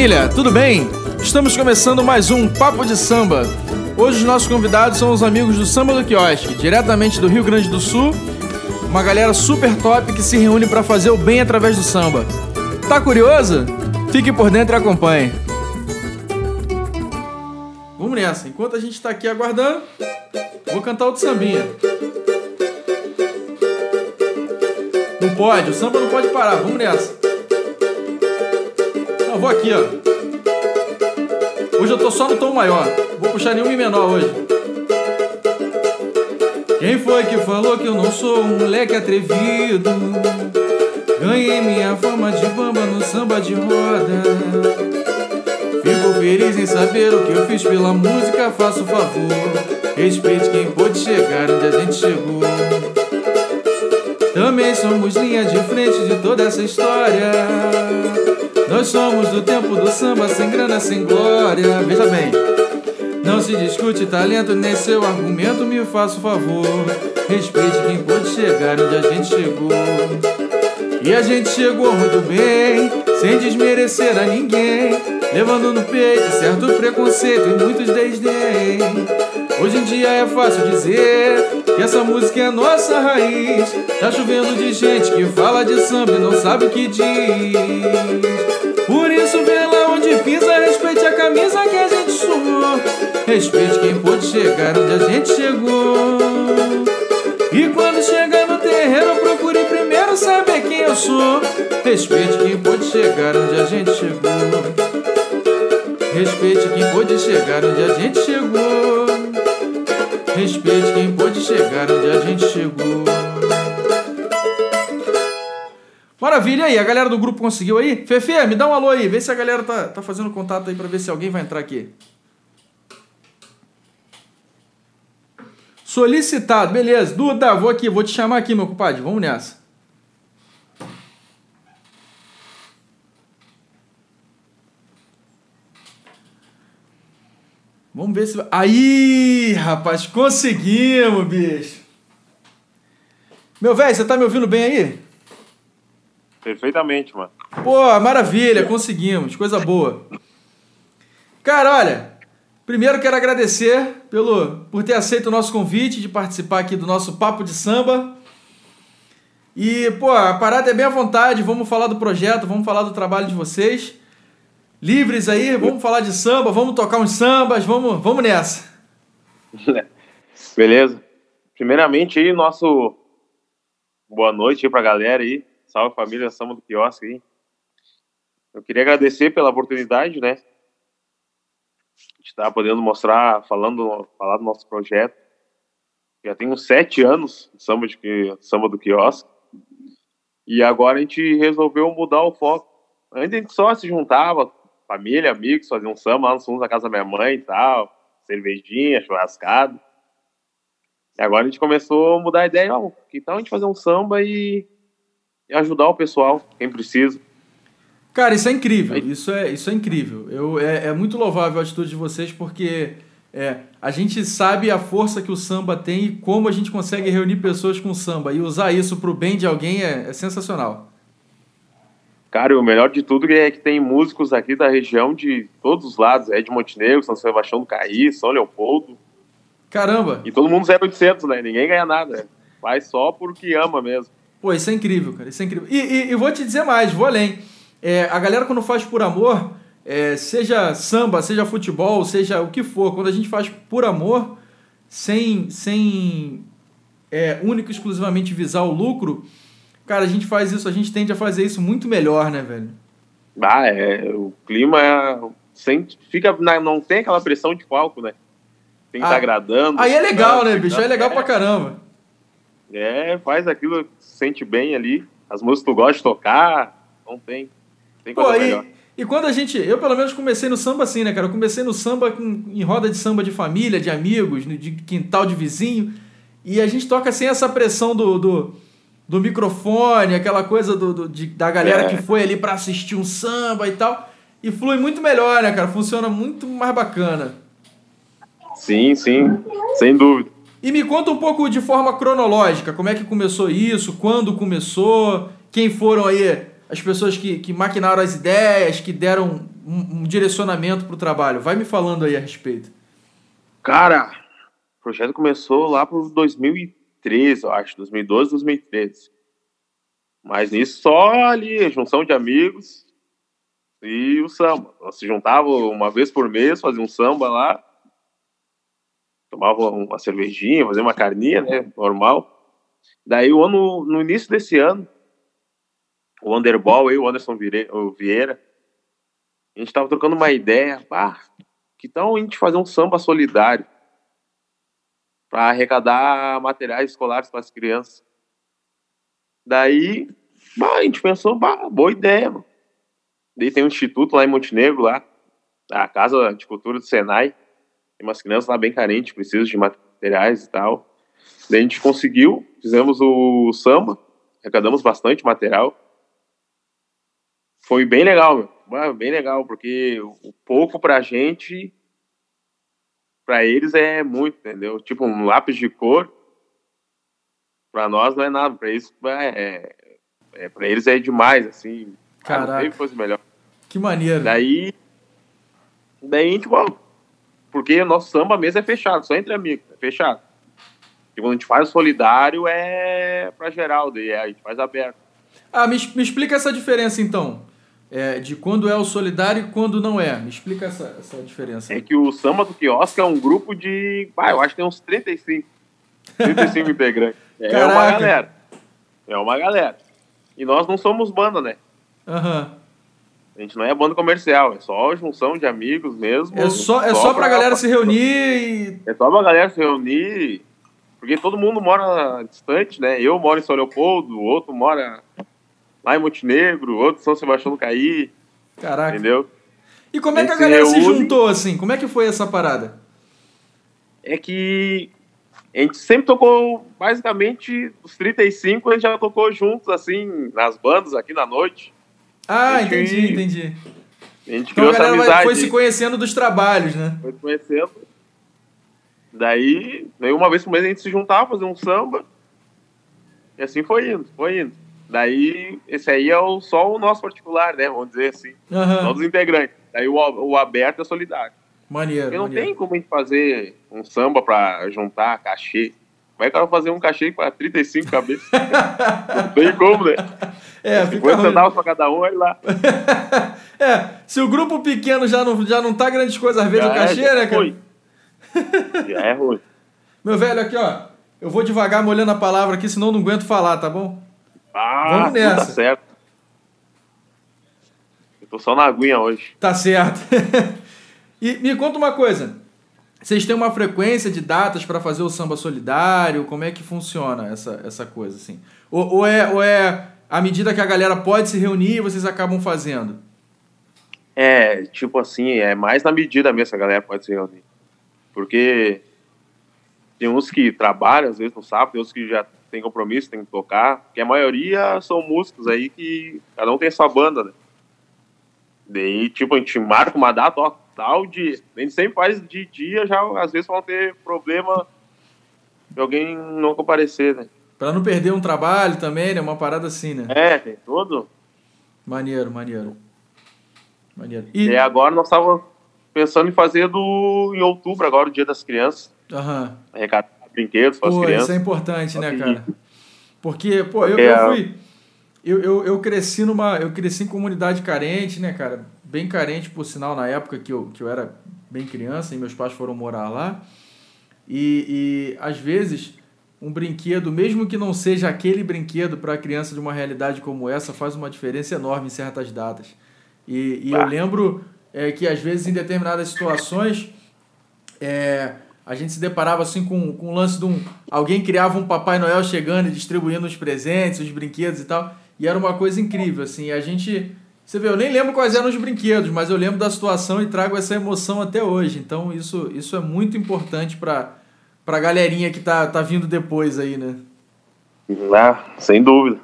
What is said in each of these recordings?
família, tudo bem? Estamos começando mais um Papo de Samba. Hoje os nossos convidados são os amigos do Samba do Quiosque, diretamente do Rio Grande do Sul. Uma galera super top que se reúne para fazer o bem através do samba. Tá curioso? Fique por dentro e acompanhe. Vamos nessa. Enquanto a gente está aqui aguardando, vou cantar outro sambinha. Não pode, o samba não pode parar. Vamos nessa. Vou aqui, ó. Hoje eu tô só no tom maior. Vou puxar nenhum mi menor hoje. Quem foi que falou que eu não sou um moleque atrevido? Ganhei minha fama de bamba no samba de roda. Fico feliz em saber o que eu fiz pela música, faço favor. Respeite quem pôde chegar onde a gente chegou. Também somos linha de frente de toda essa história. Nós somos do tempo do samba, sem grana, sem glória. Veja bem, não se discute talento nem seu argumento, me faça o favor. Respeite quem pôde chegar onde a gente chegou. E a gente chegou muito bem, sem desmerecer a ninguém. Levando no peito certo preconceito e muitos desdém. Hoje em dia é fácil dizer que essa música é nossa raiz. Tá chovendo de gente que fala de samba e não sabe o que diz. Camisa que a gente suou. Respeite quem pôde chegar onde a gente chegou. E quando chegar no terreiro, procure primeiro saber quem eu sou. Respeite quem pôde chegar onde a gente chegou. Respeite quem pôde chegar onde a gente chegou. Respeite quem pôde chegar onde a gente chegou. Maravilha aí, a galera do grupo conseguiu aí? Fefe, me dá um alô aí, vê se a galera tá, tá fazendo contato aí pra ver se alguém vai entrar aqui. Solicitado, beleza. Duda, vou aqui, vou te chamar aqui, meu compadre. Vamos nessa. Vamos ver se. Aí, rapaz, conseguimos, bicho. Meu velho, você tá me ouvindo bem aí? Perfeitamente, mano. Pô, maravilha, conseguimos, coisa boa. Cara, olha, primeiro quero agradecer pelo, por ter aceito o nosso convite de participar aqui do nosso Papo de Samba. E, pô, a parada é bem à vontade, vamos falar do projeto, vamos falar do trabalho de vocês. Livres aí, vamos falar de samba, vamos tocar uns sambas, vamos, vamos nessa. Beleza. Primeiramente aí, nosso boa noite aí pra galera aí. Salve família Samba do Quiosque aí. Eu queria agradecer pela oportunidade, né? De estar podendo mostrar, falando, falar do nosso projeto. Já uns sete anos de samba, de, samba do quiosque. E agora a gente resolveu mudar o foco. Antes a gente só se juntava, família, amigos, fazia um samba lá no fundo da casa da minha mãe e tal. Cervejinha, churrascado. E agora a gente começou a mudar a ideia, tal a gente fazer um samba e e ajudar o pessoal, quem precisa. Cara, isso é incrível. Isso é, isso é incrível. Eu, é, é muito louvável a atitude de vocês, porque é, a gente sabe a força que o samba tem e como a gente consegue reunir pessoas com o samba. E usar isso para o bem de alguém é, é sensacional. Cara, o melhor de tudo é que tem músicos aqui da região de todos os lados. É de Montenegro, São Sebastião do Caí, São Leopoldo. Caramba! E todo mundo 0800, né? Ninguém ganha nada. Faz só porque ama mesmo. Pô, isso é incrível, cara. Isso é incrível. E, e, e vou te dizer mais, vou além. É, a galera, quando faz por amor, é, seja samba, seja futebol, seja o que for, quando a gente faz por amor, sem, sem é, único e exclusivamente visar o lucro, cara, a gente faz isso, a gente tende a fazer isso muito melhor, né, velho? Ah, é. O clima é, sem, fica, não tem aquela pressão de palco, né? Tem que estar ah, tá agradando. Aí é legal, né, bicho? Aí é legal pra caramba. É, faz aquilo, se sente bem ali. As músicas que tu gosta de tocar, não tem. Tem coisa Pô, melhor. E, e quando a gente. Eu, pelo menos, comecei no samba assim, né, cara? Eu comecei no samba com, em roda de samba de família, de amigos, de quintal de vizinho. E a gente toca sem essa pressão do, do, do microfone, aquela coisa do, do de, da galera é. que foi ali para assistir um samba e tal. E flui muito melhor, né, cara? Funciona muito mais bacana. Sim, sim, sem dúvida. E me conta um pouco de forma cronológica, como é que começou isso, quando começou, quem foram aí as pessoas que, que maquinaram as ideias, que deram, um, um direcionamento para o trabalho? Vai me falando aí a respeito. Cara, o projeto começou lá por 2013, eu acho, 2012, 2013. Mas nisso só ali, junção de amigos e o samba. Nós se juntavam uma vez por mês, fazia um samba lá, tomava uma cervejinha, fazia uma carninha, né, normal. Daí o ano, no início desse ano, o Underball e o Anderson Vieira, a gente tava trocando uma ideia, ah, que tal a gente fazer um samba solidário para arrecadar materiais escolares para as crianças? Daí, bah, a gente pensou, bah, boa ideia, mano. Daí tem um instituto lá em Montenegro, lá, a Casa de Cultura do Senai. Tem umas crianças lá bem carentes, precisam de materiais e tal. Daí a gente conseguiu, fizemos o samba, arrecadamos bastante material. Foi bem legal, meu. bem legal, porque o pouco pra gente, pra eles é muito, entendeu? Tipo, um lápis de cor, pra nós não é nada, pra eles é, é pra eles é demais, assim. Caraca. Ah, fosse melhor. Que maneiro. Daí, daí a gente, bom, porque o nosso samba mesmo é fechado, só entre amigos, é fechado. E quando a gente faz solidário é pra geral, daí a gente faz aberto. Ah, me, me explica essa diferença então. É, de quando é o solidário e quando não é. Me explica essa, essa diferença. É que o Samba do Quiosque é um grupo de. Ah, eu acho que tem uns 35. 35 integrantes. É Caraca. uma galera. É uma galera. E nós não somos banda, né? Aham. Uhum. A gente não é banda comercial, é só junção de amigos mesmo. É só, é só, só pra, pra galera se reunir e. É só pra galera se reunir. Porque todo mundo mora distante, né? Eu moro em São Leopoldo, o outro mora lá em Montenegro, outro em São Sebastião do Caí. Caraca. Entendeu? E como é que a galera reúne... se juntou assim? Como é que foi essa parada? É que a gente sempre tocou, basicamente, os 35 a gente já tocou juntos, assim, nas bandas aqui na noite. Ah, gente, entendi, entendi. A gente então criou a galera essa amizade. foi se conhecendo dos trabalhos, né? Foi se conhecendo. Daí, daí, uma vez por mês a gente se juntava, fazer um samba. E assim foi indo, foi indo. Daí, esse aí é o, só o nosso particular, né? Vamos dizer assim. Uhum. Todos os integrantes. Daí o, o aberto é solidário. Maneiro. Porque não maneiro. tem como a gente fazer um samba pra juntar cachê. Como é que eu vou fazer um cachê para 35 cabeças? não tem como, né? É, 50 centavos para cada um, olha lá. é, se o grupo pequeno já não, já não tá grandes coisas, às vezes já o cachê, é, né, cara? Ruim. já é ruim. Meu velho, aqui, ó. Eu vou devagar molhando a palavra aqui, senão eu não aguento falar, tá bom? Ah, Vamos nessa. Tá certo. Eu tô só na aguinha hoje. Tá certo. e me conta uma coisa. Vocês têm uma frequência de datas para fazer o samba solidário? Como é que funciona essa, essa coisa assim? Ou, ou, é, ou é à medida que a galera pode se reunir, vocês acabam fazendo? É, tipo assim, é mais na medida mesmo que a galera pode se reunir. Porque tem uns que trabalham, às vezes no sábado, tem uns que já tem compromisso, tem que tocar. Porque a maioria são músicos aí que cada um tem a sua banda, né? Daí, tipo, a gente marca uma data, ó, tal dia. A gente sempre faz de dia, já às vezes vão ter problema de alguém não comparecer, né? Pra não perder um trabalho também, né? Uma parada assim, né? É, tem tudo. Maneiro, maneiro. Maneiro. E, e agora nós estávamos pensando em fazer do em outubro, agora o Dia das Crianças. Aham. Arrecadar brinquedos para as crianças. Isso é importante, né, cara? Porque, pô, eu, eu fui. Eu, eu, eu cresci numa. Eu cresci em comunidade carente, né, cara? Bem carente, por sinal, na época que eu, que eu era bem criança e meus pais foram morar lá. E, e às vezes um brinquedo, mesmo que não seja aquele brinquedo para a criança de uma realidade como essa, faz uma diferença enorme em certas datas. E, e eu lembro é, que, às vezes, em determinadas situações, é, a gente se deparava assim com, com o lance de um. Alguém criava um Papai Noel chegando e distribuindo os presentes, os brinquedos e tal. E era uma coisa incrível, assim. A gente. Você vê, eu nem lembro quais eram os brinquedos, mas eu lembro da situação e trago essa emoção até hoje. Então, isso, isso é muito importante para pra galerinha que tá, tá vindo depois aí, né? Ah, sem dúvida.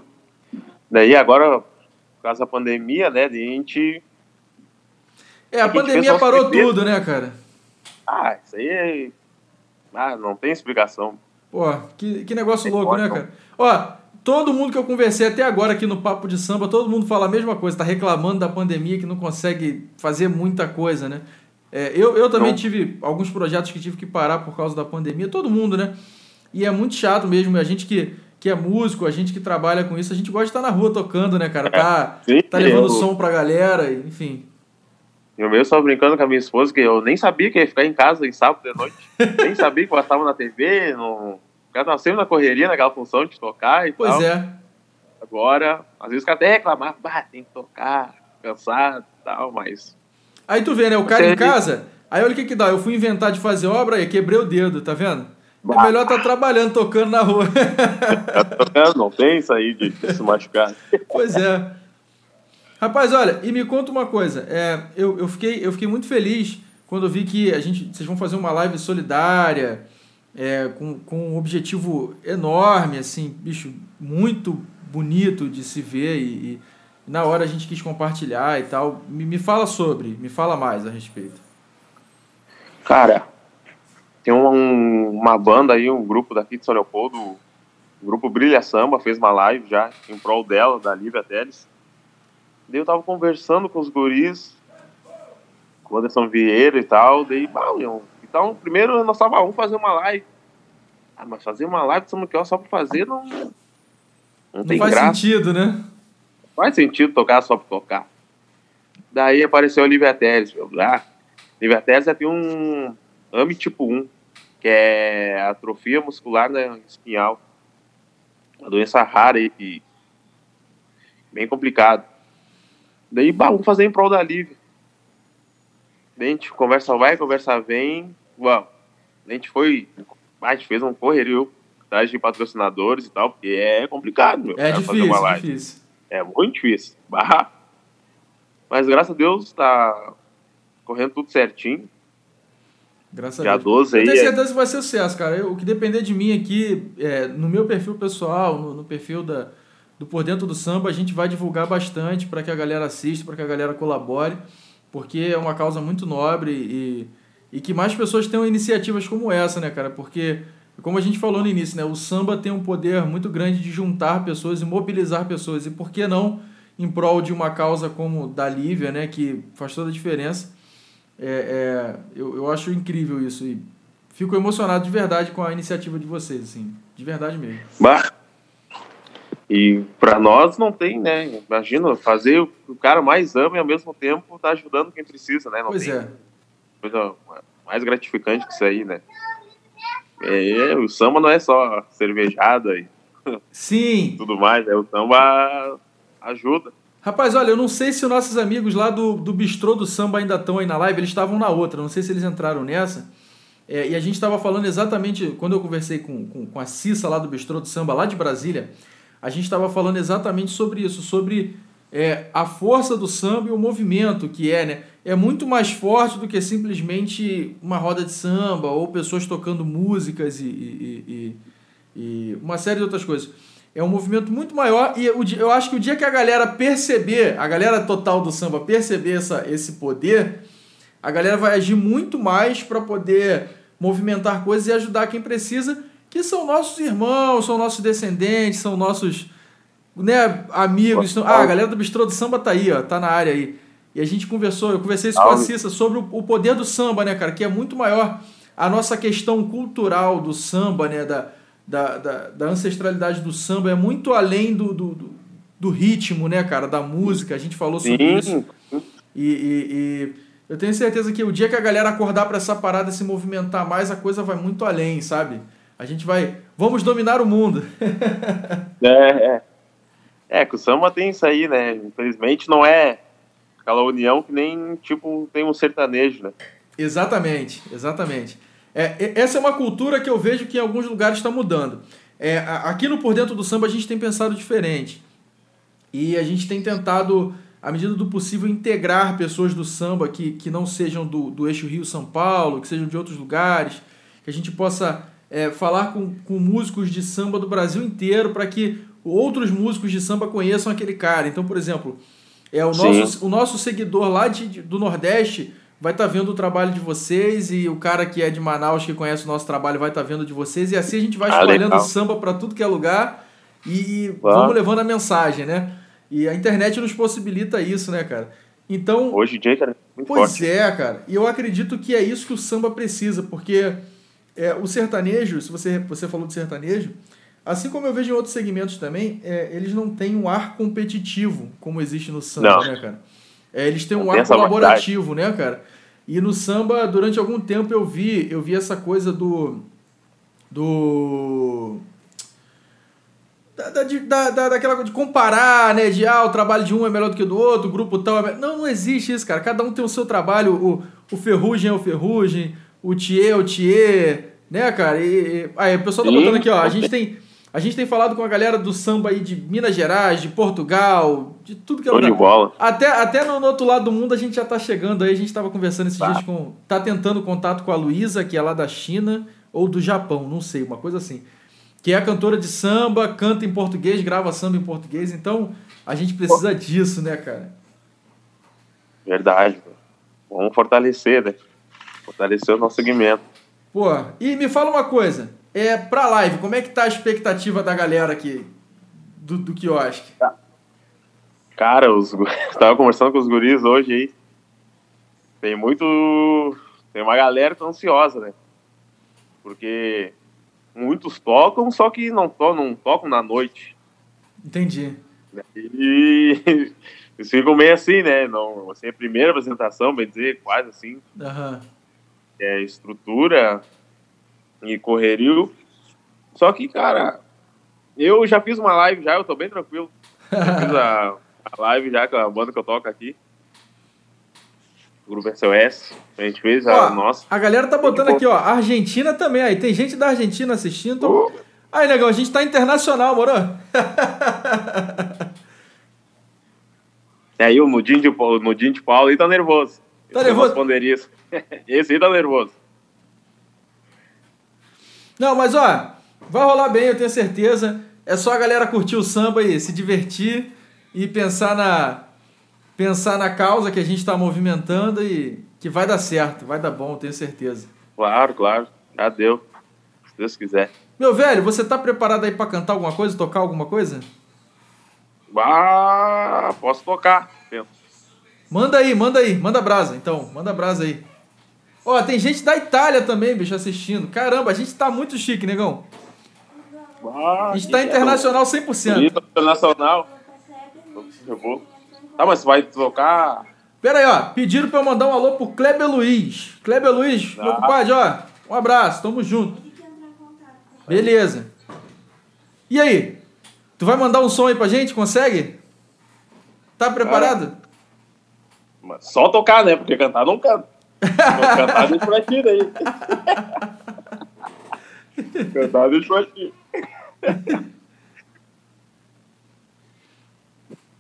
Daí agora, por causa da pandemia, né, a gente... É, a, a pandemia parou tudo, né, cara? Ah, isso aí é... Ah, não tem explicação. Pô, que, que negócio tem louco, né, cara? Ó, Todo mundo que eu conversei até agora aqui no Papo de Samba, todo mundo fala a mesma coisa, tá reclamando da pandemia, que não consegue fazer muita coisa, né? É, eu, eu também não. tive alguns projetos que tive que parar por causa da pandemia, todo mundo, né? E é muito chato mesmo, a gente que, que é músico, a gente que trabalha com isso, a gente gosta de estar na rua tocando, né, cara? Tá, Sim, tá levando eu... som pra galera, enfim. Eu mesmo estava brincando com a minha esposa que eu nem sabia que ia ficar em casa em sábado de noite. nem sabia que eu estava na TV, no... o cara estava sempre na correria, naquela função de tocar e pois tal. Pois é. Agora, às vezes o cara até reclamava, bah, tem que tocar, cansado e tal, mas... Aí tu vê, né, o cara Você... em casa, aí olha o que que dá, eu fui inventar de fazer obra e quebrei o dedo, tá vendo? É melhor estar tá trabalhando, tocando na rua. tá não tem isso aí de, de se machucar. Pois é. Rapaz, olha, e me conta uma coisa. É, eu, eu, fiquei, eu fiquei muito feliz quando eu vi que a gente, vocês vão fazer uma live solidária, é, com, com um objetivo enorme, assim, bicho, muito bonito de se ver e, e na hora a gente quis compartilhar e tal. Me, me fala sobre, me fala mais a respeito. Cara, tem um, uma banda aí, um grupo daqui de São Leopoldo, o grupo Brilha Samba, fez uma live já em prol dela, da Lívia Teles. Daí eu tava conversando com os guris, com o Anderson Vieira e tal, daí, bah, então primeiro nós tava, vamos fazer uma live. Ah, mas fazer uma live de só pra fazer não, não, não tem faz graça. sentido, né? Não faz sentido tocar só pra tocar. Daí apareceu o Lívia Teles. Ah, Lívia Teles tem um AMI tipo 1, que é atrofia muscular né, espinhal. Uma doença rara e bem complicada. Daí, bah, vamos fazer em prol da Lívia. a gente conversa vai, conversa vem. A gente foi. A gente fez um correrio atrás de patrocinadores e tal, porque é complicado, meu. É difícil, fazer uma live. difícil. É muito difícil. Bah. Mas graças a Deus tá correndo tudo certinho. Graças Dia a Deus. 12 aí. Eu tenho é certeza que vai ser sucesso, cara. Eu, o que depender de mim aqui, é, no meu perfil pessoal, no, no perfil da, do Por Dentro do Samba, a gente vai divulgar bastante para que a galera assista, para que a galera colabore, porque é uma causa muito nobre e, e que mais pessoas tenham iniciativas como essa, né, cara? Porque, como a gente falou no início, né, o samba tem um poder muito grande de juntar pessoas e mobilizar pessoas. E por que não em prol de uma causa como da Lívia, né, que faz toda a diferença? É, é, eu, eu acho incrível isso e fico emocionado de verdade com a iniciativa de vocês, assim, de verdade mesmo. Bah, e para nós não tem, né? Imagina fazer o que o cara mais ama e ao mesmo tempo tá ajudando quem precisa, né? Não pois tem é. Coisa mais gratificante que isso aí, né? É, o samba não é só cervejada e Sim. tudo mais, né? O samba ajuda. Rapaz, olha, eu não sei se os nossos amigos lá do, do Bistrô do Samba ainda estão aí na live, eles estavam na outra, não sei se eles entraram nessa. É, e a gente estava falando exatamente, quando eu conversei com, com, com a Cissa lá do Bistrô do Samba, lá de Brasília, a gente estava falando exatamente sobre isso, sobre é, a força do samba e o movimento que é, né? É muito mais forte do que simplesmente uma roda de samba ou pessoas tocando músicas e, e, e, e uma série de outras coisas. É um movimento muito maior e eu acho que o dia que a galera perceber, a galera total do samba perceber essa, esse poder, a galera vai agir muito mais para poder movimentar coisas e ajudar quem precisa que são nossos irmãos, são nossos descendentes, são nossos né, amigos. Ah, a galera do Bistrô do Samba tá aí, ó, tá na área aí. E a gente conversou, eu conversei isso com a Cissa sobre o poder do samba, né, cara? Que é muito maior a nossa questão cultural do samba, né? Da, da, da, da ancestralidade do samba, é muito além do, do, do, do, ritmo, né, cara? Da música, a gente falou sobre Sim. isso. E, e, e, eu tenho certeza que o dia que a galera acordar para essa parada se movimentar mais, a coisa vai muito além, sabe? A gente vai. Vamos dominar o mundo. é, é. É, que o samba tem isso aí, né? Infelizmente não é aquela união que nem, tipo, tem um sertanejo, né? Exatamente, exatamente. É, essa é uma cultura que eu vejo que em alguns lugares está mudando. É, aqui no Por Dentro do Samba a gente tem pensado diferente. E a gente tem tentado, à medida do possível, integrar pessoas do samba que, que não sejam do, do eixo Rio-São Paulo, que sejam de outros lugares, que a gente possa é, falar com, com músicos de samba do Brasil inteiro para que outros músicos de samba conheçam aquele cara. Então, por exemplo, é o nosso, o nosso seguidor lá de, do Nordeste vai estar tá vendo o trabalho de vocês e o cara que é de Manaus, que conhece o nosso trabalho, vai estar tá vendo de vocês. E assim a gente vai ah, espalhando ah, samba para tudo que é lugar e vamos levando a mensagem, né? E a internet nos possibilita isso, né, cara? Então. Hoje em dia, cara, muito Pois forte. é, cara. E eu acredito que é isso que o samba precisa, porque é, o sertanejo, se você, você falou de sertanejo, assim como eu vejo em outros segmentos também, é, eles não têm um ar competitivo como existe no samba, não. né, cara? É, eles têm um não ar colaborativo, né, cara? E no samba, durante algum tempo eu vi, eu vi essa coisa do. do. Da, da, da, daquela de comparar, né? De ah, o trabalho de um é melhor do que o do outro, o grupo tal é Não, não existe isso, cara. Cada um tem o seu trabalho. O, o Ferrugem é o Ferrugem, o Thier é o Thier, né, cara? E, e... Aí, o pessoal tá botando aqui, ó. A gente tem. A gente tem falado com a galera do samba aí de Minas Gerais, de Portugal, de tudo que é lugar. Bola. Até, até no, no, outro lado do mundo a gente já tá chegando aí. A gente tava conversando esses tá. dias com. Tá tentando contato com a Luísa, que é lá da China ou do Japão, não sei, uma coisa assim. Que é cantora de samba, canta em português, grava samba em português. Então a gente precisa Pô. disso, né, cara? Verdade. Vamos fortalecer, né? Fortalecer o nosso segmento. Pô, e me fala uma coisa. É, pra live, como é que tá a expectativa da galera aqui do, do quiosque? Cara, os, tava conversando com os guris hoje aí. Tem muito. Tem uma galera que tá ansiosa, né? Porque muitos tocam, só que não, to, não tocam na noite. Entendi. E eles ficam meio assim, né? Não, assim, a primeira apresentação, bem dizer, quase assim. Uhum. É estrutura, e correrio. Só que, cara, eu já fiz uma live já, eu tô bem tranquilo. Já fiz a, a live já com a banda que eu toco aqui. O grupo SOS. A gente fez a nossa. A galera tá botando aqui, ó. Argentina também. Aí tem gente da Argentina assistindo. Então... Uh. Aí, legal, a gente tá internacional, moro? é aí o Nudinho de, o Nudinho de Paulo aí tá nervoso. Tá nervoso? Esse aí tá nervoso. Não, mas ó, vai rolar bem, eu tenho certeza. É só a galera curtir o samba e se divertir e pensar na pensar na causa que a gente está movimentando e que vai dar certo, vai dar bom, eu tenho certeza. Claro, claro. Já deu. Se Deus quiser. Meu velho, você tá preparado aí para cantar alguma coisa, tocar alguma coisa? Ah, posso tocar. Manda aí, manda aí, manda brasa, então, manda brasa aí. Ó, tem gente da Itália também, bicho, assistindo. Caramba, a gente tá muito chique, negão. Ah, a gente tá internacional 100%. Internacional. Eu vou. Tá, mas vai tocar. Pera aí, ó. Pediram pra eu mandar um alô pro Kleber Luiz. Kleber Luiz, ah. meu compadre, ó. Um abraço, tamo junto. Beleza. E aí? Tu vai mandar um som aí pra gente? Consegue? Tá preparado? só tocar, né? Porque cantar não canta. Cantar deixa pra ti daí. Cantar deixa pra ti.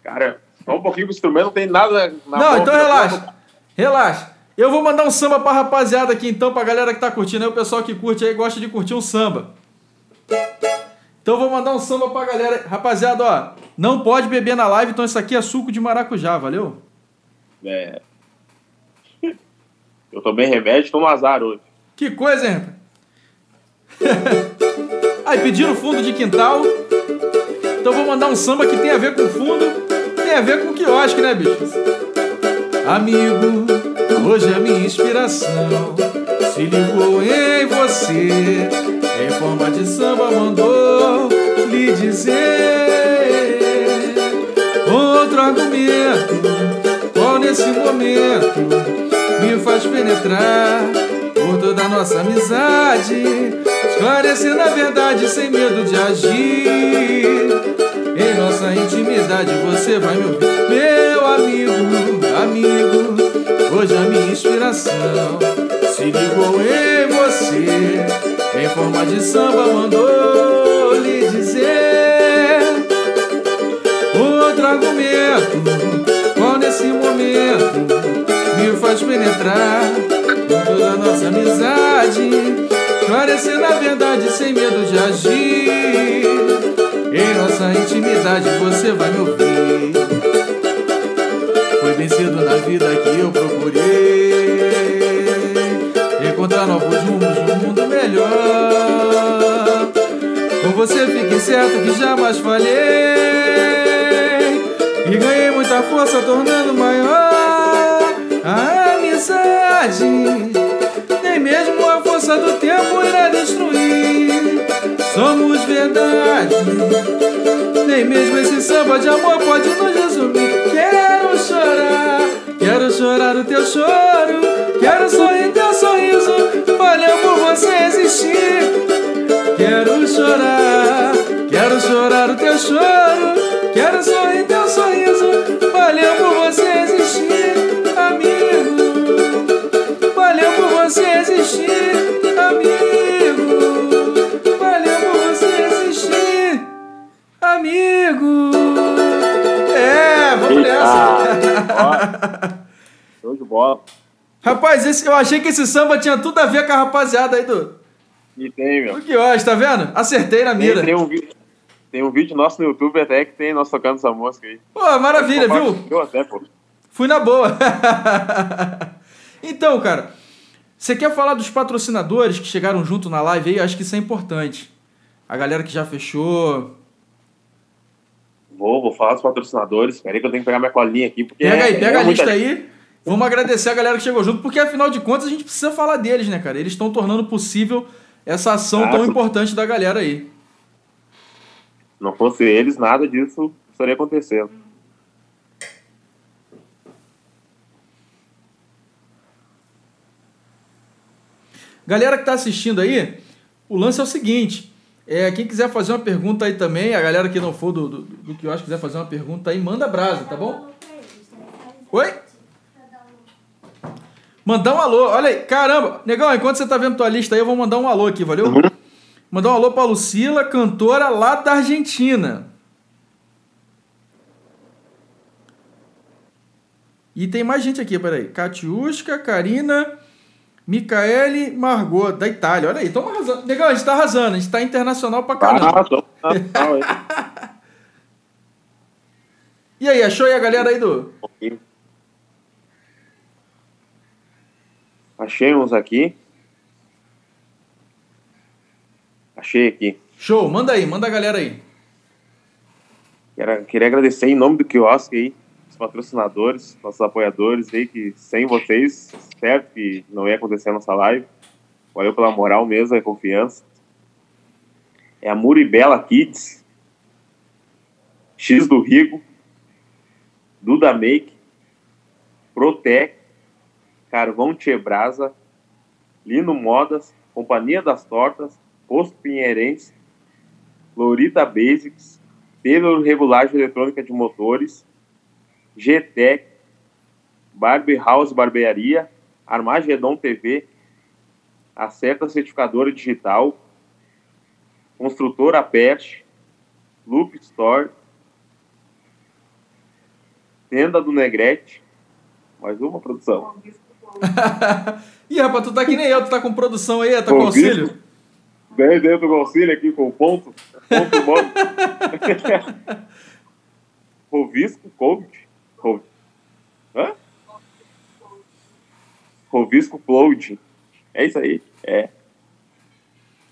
Cara, só um pouquinho o instrumento, não tem nada na Não, então relaxa. Relaxa. Eu vou mandar um samba pra rapaziada aqui então, pra galera que tá curtindo aí, o pessoal que curte aí gosta de curtir um samba. Então eu vou mandar um samba pra galera. Rapaziada, ó, não pode beber na live, então isso aqui é suco de maracujá, valeu? É. Eu tomei remédio, tô no azar hoje. Que coisa, hein? Aí, pediram fundo de quintal. Então vou mandar um samba que tem a ver com fundo, tem a ver com quiosque, né, bicho? Amigo, hoje a minha inspiração se ligou em você. Em forma de samba mandou lhe dizer outro argumento. Nesse momento me faz penetrar por toda nossa amizade, esclarecendo a verdade sem medo de agir. Em nossa intimidade você vai me ouvir, meu amigo, amigo. Hoje a minha inspiração se ligou em você, em forma de samba mandou faz penetrar com toda a nossa amizade, esclarecendo a verdade sem medo de agir. Em nossa intimidade você vai me ouvir. Foi bem cedo na vida que eu procurei encontrar novos rumos num mundo melhor. Com você fiquei certo que jamais falhei. E ganhei muita força, tornando maior a amizade. Nem mesmo a força do tempo irá destruir. Somos verdade. Nem mesmo esse samba de amor pode nos resumir. Quero chorar, quero chorar o teu choro. Quero sorrir teu sorriso. Valeu por você existir. Quero chorar, quero chorar o teu choro. Quero sorrir Rapaz, esse, eu achei que esse samba tinha tudo a ver com a rapaziada aí do. E tem, meu. O que hoje, tá vendo? Acertei na mira. Tem, tem, um vídeo, tem um vídeo nosso no YouTube até que tem nós tocando essa música aí. Pô, maravilha, viu? Eu até, pô. Fui na boa. então, cara, você quer falar dos patrocinadores que chegaram junto na live aí? Acho que isso é importante. A galera que já fechou. Vou, vou falar dos patrocinadores. Peraí que eu tenho que pegar minha colinha aqui. Porque Pega aí, é- pega é a lista muita- aí. Vamos agradecer a galera que chegou junto, porque afinal de contas a gente precisa falar deles, né, cara? Eles estão tornando possível essa ação Ah, tão importante da galera aí. Não fosse eles, nada disso estaria acontecendo. Galera que tá assistindo aí, o lance é o seguinte. É, quem quiser fazer uma pergunta aí também, a galera que não for do, do, do que eu acho quiser fazer uma pergunta aí, manda brasa, tá bom? Oi? Mandar um alô. Olha aí, caramba. Negão, enquanto você tá vendo tua lista aí, eu vou mandar um alô aqui, valeu? Mandar um alô pra Lucila, cantora lá da Argentina. E tem mais gente aqui, peraí. Katiuska, Karina, Micaele, Margot, da Itália. Olha aí, tamo arrasando. Negão, a gente tá arrasando, a gente tá internacional pra caramba. Ah. E aí, achou aí a galera aí do. Achei uns aqui. Achei aqui. Show, manda aí, manda a galera aí. Quero, queria agradecer em nome do quiosque aí, os patrocinadores, nossos apoiadores aí, que sem vocês, certo que não ia acontecer a nossa live. Valeu pela moral mesmo e confiança. É a Muribela Kids, X do Rigo, Duda Make, Protec, Carvão Tchebrasa, Lino Modas, Companhia das Tortas, Posto Pinheirense, Lorita Basics, Taylor Regulagem Eletrônica de Motores, GTEC, Barbie House Barbearia, Armagedon TV, Acerta Certificadora Digital, Construtora Pet, Loop Store, Tenda do Negrete, mais uma produção. Ih, rapaz, tu tá que nem eu, tu tá com produção aí, tá com auxílio? Bem dentro do auxílio aqui com o ponto, ponto modo. Rovisco Cloud. Ro- Hã? Rovisco Cloud. É isso aí. É.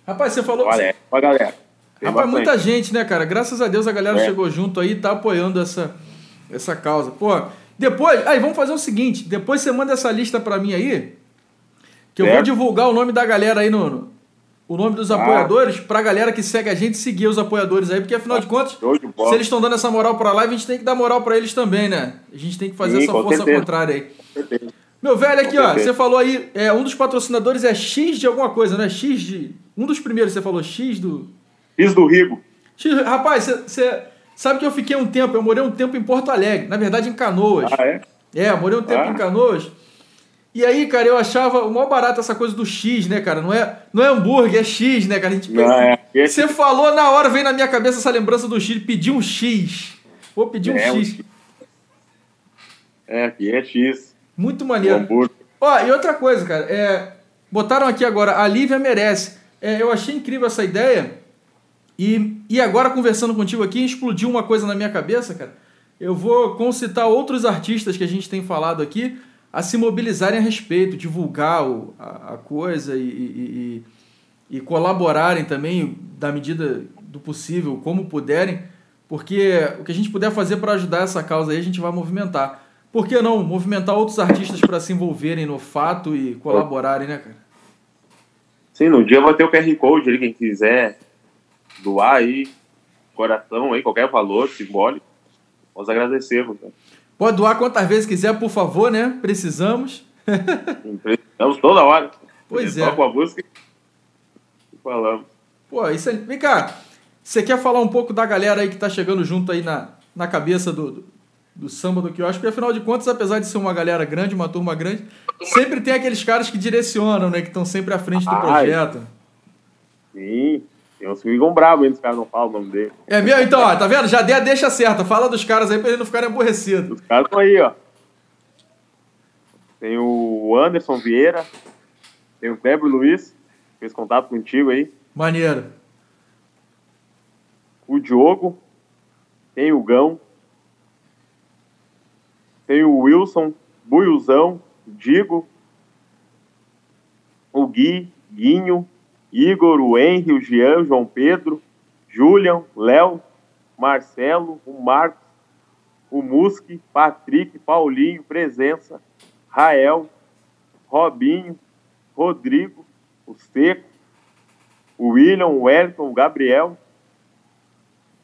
Rapaz, você falou. Olha, é. Olha, galera. Tem Rapaz, bastante. muita gente, né, cara? Graças a Deus a galera É. chegou junto aí e tá apoiando essa, essa causa. Pô, depois. Aí, vamos fazer o seguinte: depois você manda essa lista pra mim aí, que eu vou Certo. divulgar o nome da galera aí no. no- o nome dos Ah. apoiadores pra galera que segue a gente seguir os apoiadores aí, porque afinal de contas, Show de se eles estão dando essa moral pra live, a gente tem que dar moral pra eles também, né? A gente tem que fazer Sim, essa força certeza. contrária aí. Meu velho, aqui, ó, você falou aí, é, um dos patrocinadores é X de alguma coisa, né? X de. Um dos primeiros você falou, X do. Fiz do Rigo. X, rapaz, você sabe que eu fiquei um tempo, eu morei um tempo em Porto Alegre, na verdade em Canoas. Ah, é? É, morei um tempo Ah. em Canoas. E aí, cara, eu achava o maior barato essa coisa do X, né, cara? Não é, não é hambúrguer, é X, né, cara? A gente Não, é. Esse Você falou na hora, veio na minha cabeça essa lembrança do X, pedir um X. Vou pedir um É, X. é, aqui é X. Muito O maneiro. hambúrguer. Ó, e outra coisa, cara, é, botaram aqui agora, a Lívia merece. É, eu achei incrível essa ideia. E, e agora, conversando contigo aqui, explodiu uma coisa na minha cabeça, cara. Eu vou concitar outros artistas que a gente tem falado aqui a se mobilizarem a respeito, divulgar o, a, a coisa e, e, e- e colaborarem também da medida do possível, como puderem, porque o que a gente puder fazer para ajudar essa causa aí, a gente vai movimentar. Por que não movimentar outros artistas para se envolverem no fato e colaborarem, né, cara? Sim, no dia vai ter o QR Code ali, quem quiser doar aí, coração aí, qualquer valor simbólico, nós agradecemos. Né? Pode doar quantas vezes quiser, por favor, né? Precisamos. Precisamos toda hora. Pois é. com a música e falamos. Pô, isso aí. Vem cá, você quer falar um pouco da galera aí que tá chegando junto aí na, na cabeça do, do, do samba do quiosque? Porque afinal de contas, apesar de ser uma galera grande, uma turma grande, sempre tem aqueles caras que direcionam, né? Que estão sempre à frente do Ai. projeto. Sim, ficam bravos, hein? Os caras não falam o nome dele. É mesmo? Então, ó, tá vendo? Já dei a deixa certa. Fala dos caras aí pra eles não ficarem aborrecidos. Os caras estão aí, ó. Tem o Anderson Vieira, tem o Kleber Luiz, fez contato contigo aí. Maneiro. O Diogo, tem o Gão, tem o Wilson, Buiuzão, Digo, o Gui, Guinho, Igor, o Henry, o Jean, o João Pedro, Julian, Léo, Marcelo, o Marcos, o Musque, Patrick, Paulinho, Presença, Rael, Robinho, Rodrigo, o Seco, o William, o Wellington, o Gabriel.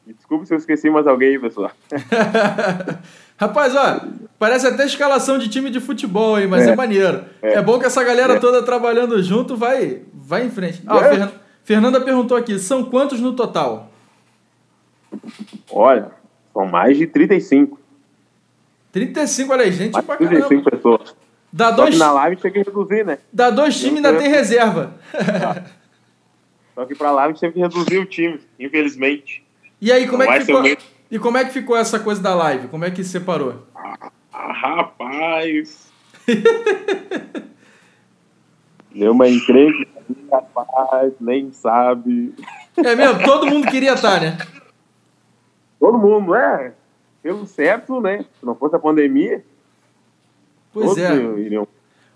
Desculpa se eu esqueci mais alguém aí, pessoal. Rapaz, ó, parece até escalação de time de futebol, hein? Mas é, É, maneiro. É. é. bom que essa galera É. toda trabalhando junto vai, vai em frente. Ah, É. Fernan- Fernanda perguntou aqui, são quantos no total? Olha, são mais de 35. 35, olha aí, gente Mais pra de caramba. 35 pessoas. Dá Só dois, que na live tinha que reduzir, né? dá dois times e ainda tem reserva. Só que pra live teve que reduzir o time, infelizmente. E aí, como é que ficou? E como é que ficou essa coisa da live? Como é que separou? Ah, rapaz. Deu uma encrenca, rapaz, nem sabe. É mesmo? Todo mundo queria estar, né? Todo mundo, é. Pelo certo, né? Se não fosse a pandemia, Pois é. iriam.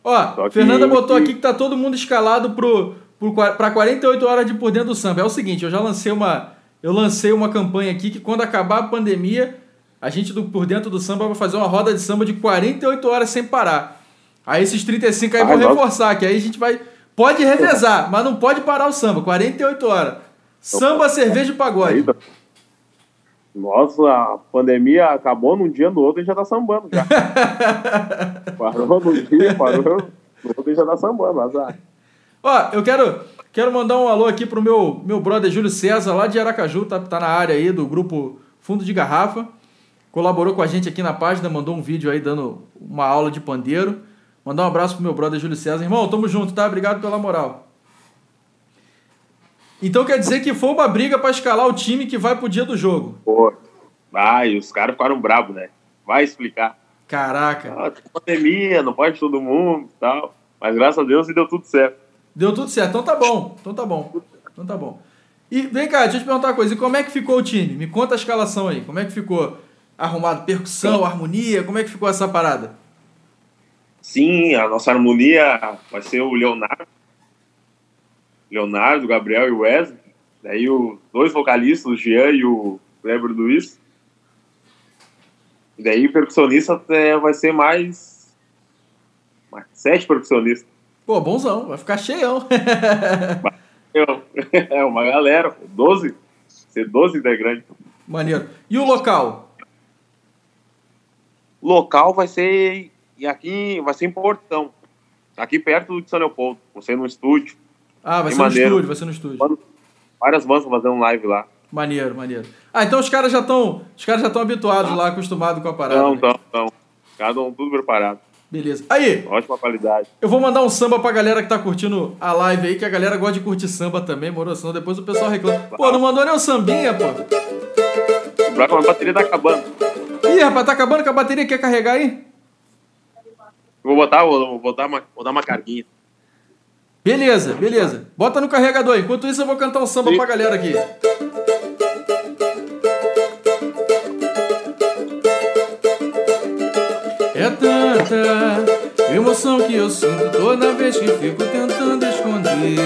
Ó, que- Fernanda botou aqui que tá todo mundo escalado pro, pro, pra 48 horas de por dentro do samba. É o seguinte, eu já lancei uma. Eu lancei uma campanha aqui que quando acabar a pandemia, a gente do Por Dentro do Samba vai fazer uma roda de samba de 48 horas sem parar. Aí esses 35 aí Ah, vão nossa. reforçar, que aí a gente vai. Pode revezar, mas não pode parar o samba. 48 horas. Samba, cerveja e pagode. Nossa, a pandemia acabou num dia, no outro e já tá sambando já. parou num dia, parou no outro e já tá sambando, azar. Ó, eu quero, quero mandar um alô aqui pro meu, meu brother Júlio César, lá de Aracaju, tá, tá na área aí do grupo Fundo de Garrafa. Colaborou com a gente aqui na página, mandou um vídeo aí dando uma aula de pandeiro. Mandar um abraço pro meu brother Júlio César. Irmão, tamo junto, tá? Obrigado pela moral. Então quer dizer que foi uma briga pra escalar o time que vai pro dia do jogo. Pô, vai, os caras ficaram bravos, né? Vai explicar. Caraca. Ah, pandemia, não pode todo mundo e tal. Mas graças a Deus deu tudo certo. Deu tudo certo. Então tá bom. Então tá bom. Então tá bom. E vem cá, deixa eu te perguntar uma coisa. E como é que ficou o time? Me conta a escalação aí. Como é que ficou arrumado? Percussão, harmonia? Como é que ficou essa parada? Sim, a nossa harmonia vai ser o Leonardo. Leonardo, Gabriel e o Wesley. Daí os dois vocalistas, o Jean e o Kleber Luiz. E daí o percussionista é, vai ser mais, mais sete percussionistas. Pô, bonzão. Vai ficar cheião. Eu- É uma galera, pô, 12. Ser 12 integrantes. Maneiro. E o local? local vai ser e aqui vai ser em Portão, aqui perto de São Leopoldo, vai ser no estúdio. Ah, vai Que ser no maneiro. estúdio, vai ser no estúdio. Várias bandas um live lá. Maneiro, maneiro. Ah, então os caras já estão, os caras já estão habituados lá, acostumados com a parada. Não, né? não, não. Cada um tudo preparado. Beleza. Aí, Ótima qualidade. eu vou mandar um samba pra galera que tá curtindo a live aí, que a galera gosta de curtir samba também, moro? Senão depois o pessoal reclama. Pô, não mandou nem um sambinha, pô. Que a bateria tá acabando. Ih, rapaz, tá acabando com a bateria, quer carregar aí? Vou botar, vou, vou dar uma, vou dar uma carguinha. Beleza, beleza. Bota no carregador. Enquanto isso, eu vou cantar um samba Sim. pra galera aqui. É tanta emoção que eu sinto toda vez que fico tentando esconder.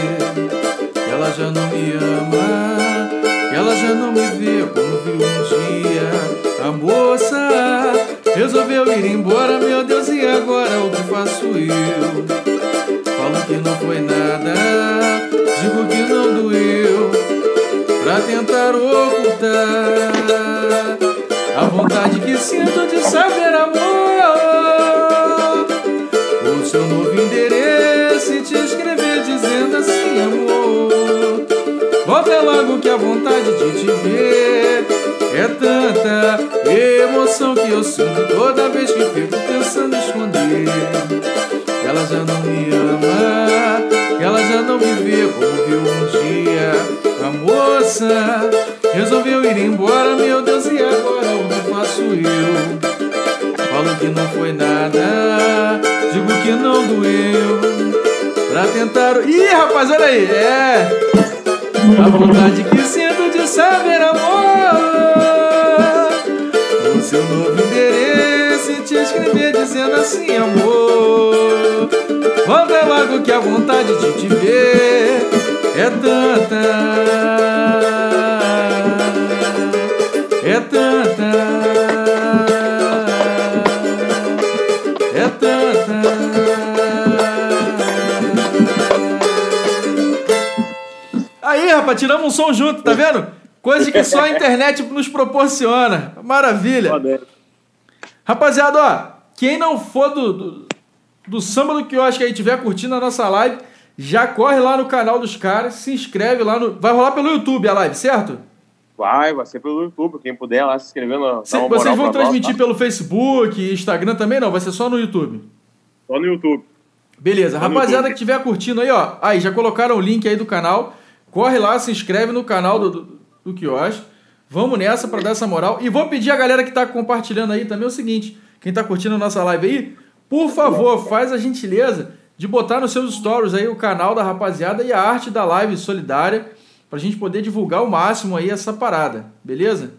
Ela já não me ama, Ela já não me vê como viu um dia. A moça resolveu ir embora, meu Deus, e agora o que faço eu? Falo que não foi nada, digo que não doeu. Pra tentar ocultar a vontade que sinto de saber amor. O seu novo endereço e te escrever dizendo assim, amor. Volta logo que a vontade de te ver é tanta emoção que eu sinto toda vez que fico pensando em esconder. Ela já não me ama, ela já não me vê como viu um dia. A moça resolveu ir embora, meu Deus, e agora o que faço eu? Falo que não foi nada, digo que não doeu. Pra tentar. Ih, rapaz, olha aí! É! A vontade que sinto de saber assim, amor. Volta logo que a vontade de te ver é tanta. É tanta. É tanta. Aí, rapaz, tiramos um som junto, tá vendo? Coisa que só a internet nos proporciona. Maravilha. Rapaziada, ó, quem não for do, do, do samba do que eu acho que aí tiver curtindo a nossa live, já corre lá no canal dos caras, se inscreve lá no. Vai rolar pelo YouTube a live, certo? Vai, vai ser pelo YouTube. Quem puder lá se inscrever no. Cê, vocês vão transmitir nós, tá? pelo Facebook, Instagram também? Não, vai ser só no YouTube. Só no YouTube. Beleza. Só Rapaziada YouTube. que estiver curtindo aí, ó. Aí, já colocaram o link aí do canal. Corre lá, se inscreve no canal do, do, do Quiosque. Vamos nessa para dar essa moral. E vou pedir a galera que está compartilhando aí também o seguinte: quem está curtindo a nossa live aí, por favor, faz a gentileza de botar nos seus stories aí o canal da rapaziada e a arte da live solidária pra gente poder divulgar o máximo aí essa parada, beleza?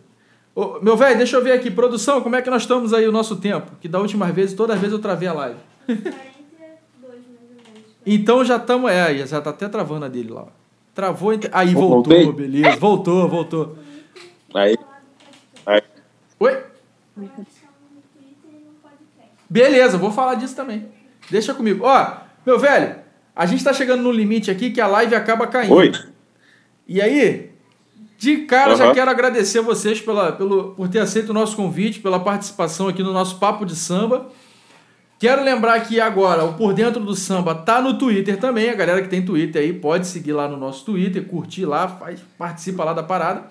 Ô, meu velho, deixa eu ver aqui, produção, como é que nós estamos aí o nosso tempo? Que da última vez, toda vez eu travei a live. 42 mais ou menos. Então já estamos, é, já tá até travando a dele lá. Travou, aí voltou, Voltei. beleza, voltou, voltou. Aí. aí. Oi? Beleza, vou falar disso também. Deixa comigo. Ó, meu velho, a gente tá chegando no limite aqui que a live acaba caindo. Oi. E aí, de cara, uhum. já quero agradecer vocês pela, pelo, por ter aceito o nosso convite, pela participação aqui no nosso Papo de Samba. Quero lembrar que agora o Por Dentro do Samba tá no Twitter também. A galera que tem Twitter aí pode seguir lá no nosso Twitter, curtir lá, faz, participa lá da parada.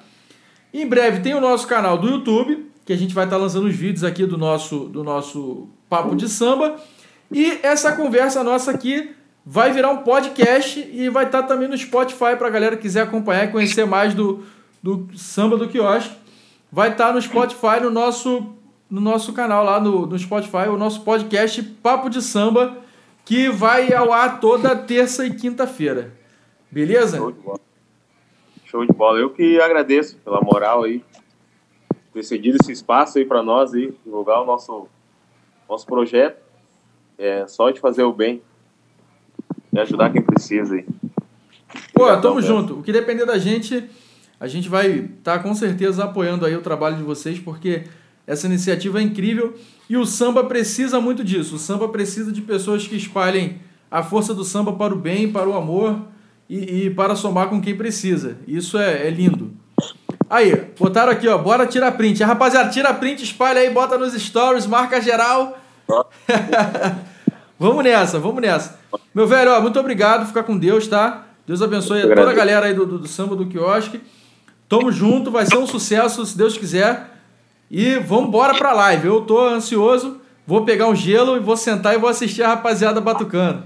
Em breve tem o nosso canal do YouTube, que a gente vai estar tá lançando os vídeos aqui do nosso, do nosso Papo de Samba. E essa conversa nossa aqui vai virar um podcast e vai estar também no Spotify para a galera que quiser acompanhar e conhecer mais do, do samba do quiosque. Vai estar no Spotify, no nosso, no nosso canal lá no, no Spotify, o nosso podcast Papo de Samba, que vai ao ar toda terça e quinta-feira. Beleza? Show de bola. Show de bola. Eu que agradeço pela moral aí, ter cedido esse espaço aí para nós aí, divulgar o nosso, nosso projeto. É só de fazer o bem e ajudar quem precisa aí. Pô, tamo junto. O que depender da gente, a gente vai estar tá, com certeza apoiando aí o trabalho de vocês, porque essa iniciativa é incrível e o samba precisa muito disso. O samba precisa de pessoas que espalhem a força do samba para o bem, para o amor e, e para somar com quem precisa. Isso é, é, lindo. Aí, botaram aqui, ó, bora tirar print. Rapaziada, tira print, espalha aí, bota nos stories, marca geral. vamos nessa, vamos nessa. Meu velho, ó, muito obrigado, fica com Deus, tá? Deus abençoe toda a galera aí do, do, do samba do quiosque. Tamo junto, vai ser um sucesso, se Deus quiser. E vamos embora pra live. Eu tô ansioso, vou pegar um gelo e vou sentar e vou assistir a rapaziada batucando.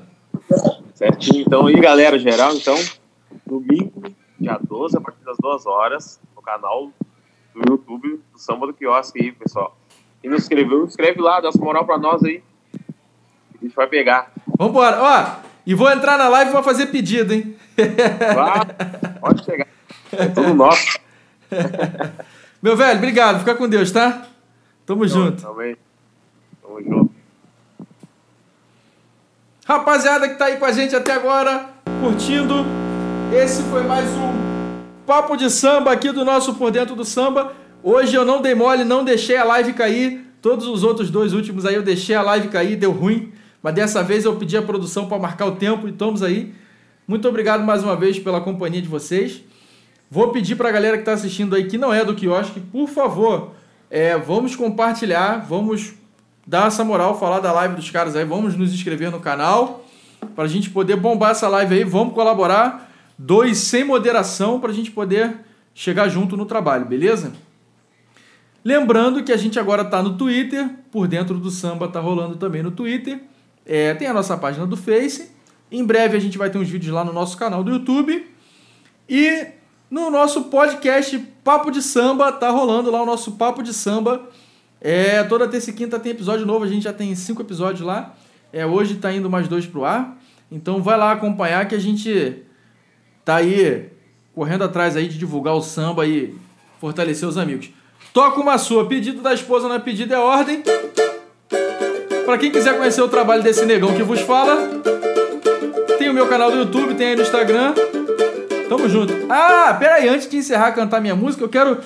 Certinho, então, e galera, geral, então, domingo, dia 12, a partir das 2 horas, no canal do YouTube do Samba do Quiosque aí, pessoal. E não inscreveu, inscreve lá, dá essa moral pra nós aí. A gente vai pegar. Vambora. Ó, e vou entrar na live e vou fazer pedido, hein? Vá, pode chegar. É tudo nosso. Meu velho, obrigado. Fica com Deus, tá? Tamo junto. Também. Tamo junto. Rapaziada que tá aí com a gente até agora, curtindo. Esse foi mais um papo de samba aqui do nosso Por Dentro do Samba. Hoje eu não dei mole, não deixei a live cair. Todos os outros dois últimos aí eu deixei a live cair, deu ruim. Mas dessa vez eu pedi a produção para marcar o tempo e estamos aí. Muito obrigado mais uma vez pela companhia de vocês. Vou pedir para a galera que está assistindo aí, que não é do quiosque, por favor, é, vamos compartilhar, vamos dar essa moral, falar da live dos caras aí, vamos nos inscrever no canal para a gente poder bombar essa live aí, vamos colaborar. Dois sem moderação para a gente poder chegar junto no trabalho, beleza? Lembrando que a gente agora está no Twitter, por dentro do samba tá rolando também no Twitter. É, tem a nossa página do Face. Em breve a gente vai ter uns vídeos lá no nosso canal do YouTube. E no nosso podcast Papo de Samba, tá rolando lá o nosso Papo de Samba. É, toda terça e quinta tem episódio novo, a gente já tem cinco episódios lá. É, hoje tá indo mais dois pro ar. Então vai lá acompanhar que a gente tá aí correndo atrás aí de divulgar o samba e fortalecer os amigos. Toca uma sua, pedido da esposa não é pedido, é ordem. Para quem quiser conhecer o trabalho desse negão que vos fala, tem o meu canal do YouTube, tem aí no Instagram. Tamo junto. Ah, pera aí, antes de encerrar cantar minha música, eu quero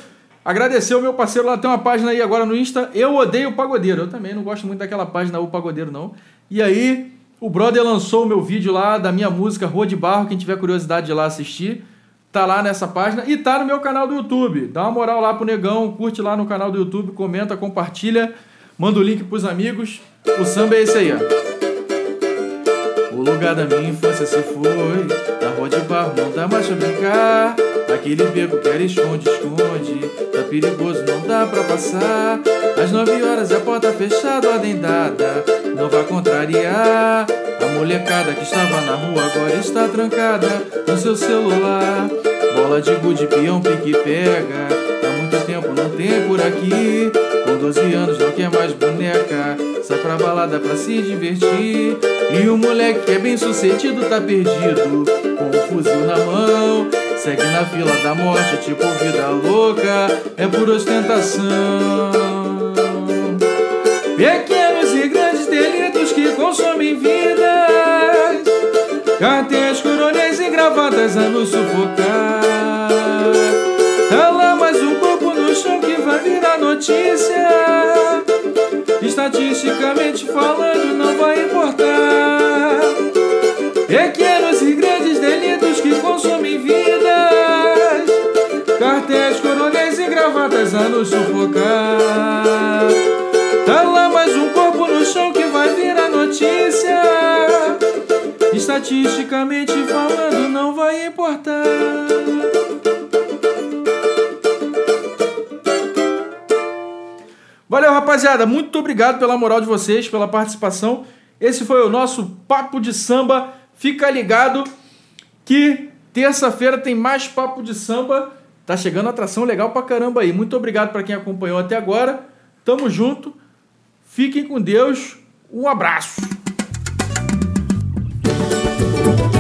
agradecer o meu parceiro lá, tem uma página aí agora no Insta, Eu Odeio Pagodeiro. Eu também não gosto muito daquela página O Pagodeiro, não. E aí, o brother lançou o meu vídeo lá da minha música Rua de Barro, quem tiver curiosidade de ir lá assistir, tá lá nessa página e tá no meu canal do YouTube. Dá uma moral lá pro negão, curte lá no canal do YouTube, comenta, compartilha, manda o link pros amigos. O samba é esse aí, ó. O lugar da minha infância se foi, na rua de barro não dá mais pra brincar. Aquele beco que era esconde, esconde, tá perigoso, não dá pra passar. Às nove horas a porta fechada, ordem dada, não vai contrariar. A molecada que estava na rua agora está trancada no seu celular. Bola de gude, peão, pique pega. Há muito tempo não tem por aqui. Com 12 anos não quer mais boneca. Sai pra balada pra se divertir. E o moleque que é bem sucedido tá perdido. Com um fuzil na mão. Segue na fila da morte, tipo vida louca. É por ostentação. Pequenos e grandes delitos que consomem vidas. Carteiras, gravatas a nos sufocar. Tá lá mais um corpo no chão que vai virar notícia. Estatisticamente falando, não vai importar. Pequenos e grandes delitos que consomem vidas. Cartéis, coronéis e gravatas a nos sufocar. Estatisticamente falando, não vai importar. Valeu, rapaziada. Muito obrigado pela moral de vocês, pela participação. Esse foi o nosso Papo de Samba. Fica ligado que terça-feira tem mais Papo de Samba. Tá chegando atração legal pra caramba aí. Muito obrigado para quem acompanhou até agora. Tamo junto. Fiquem com Deus. Um abraço. Thank you.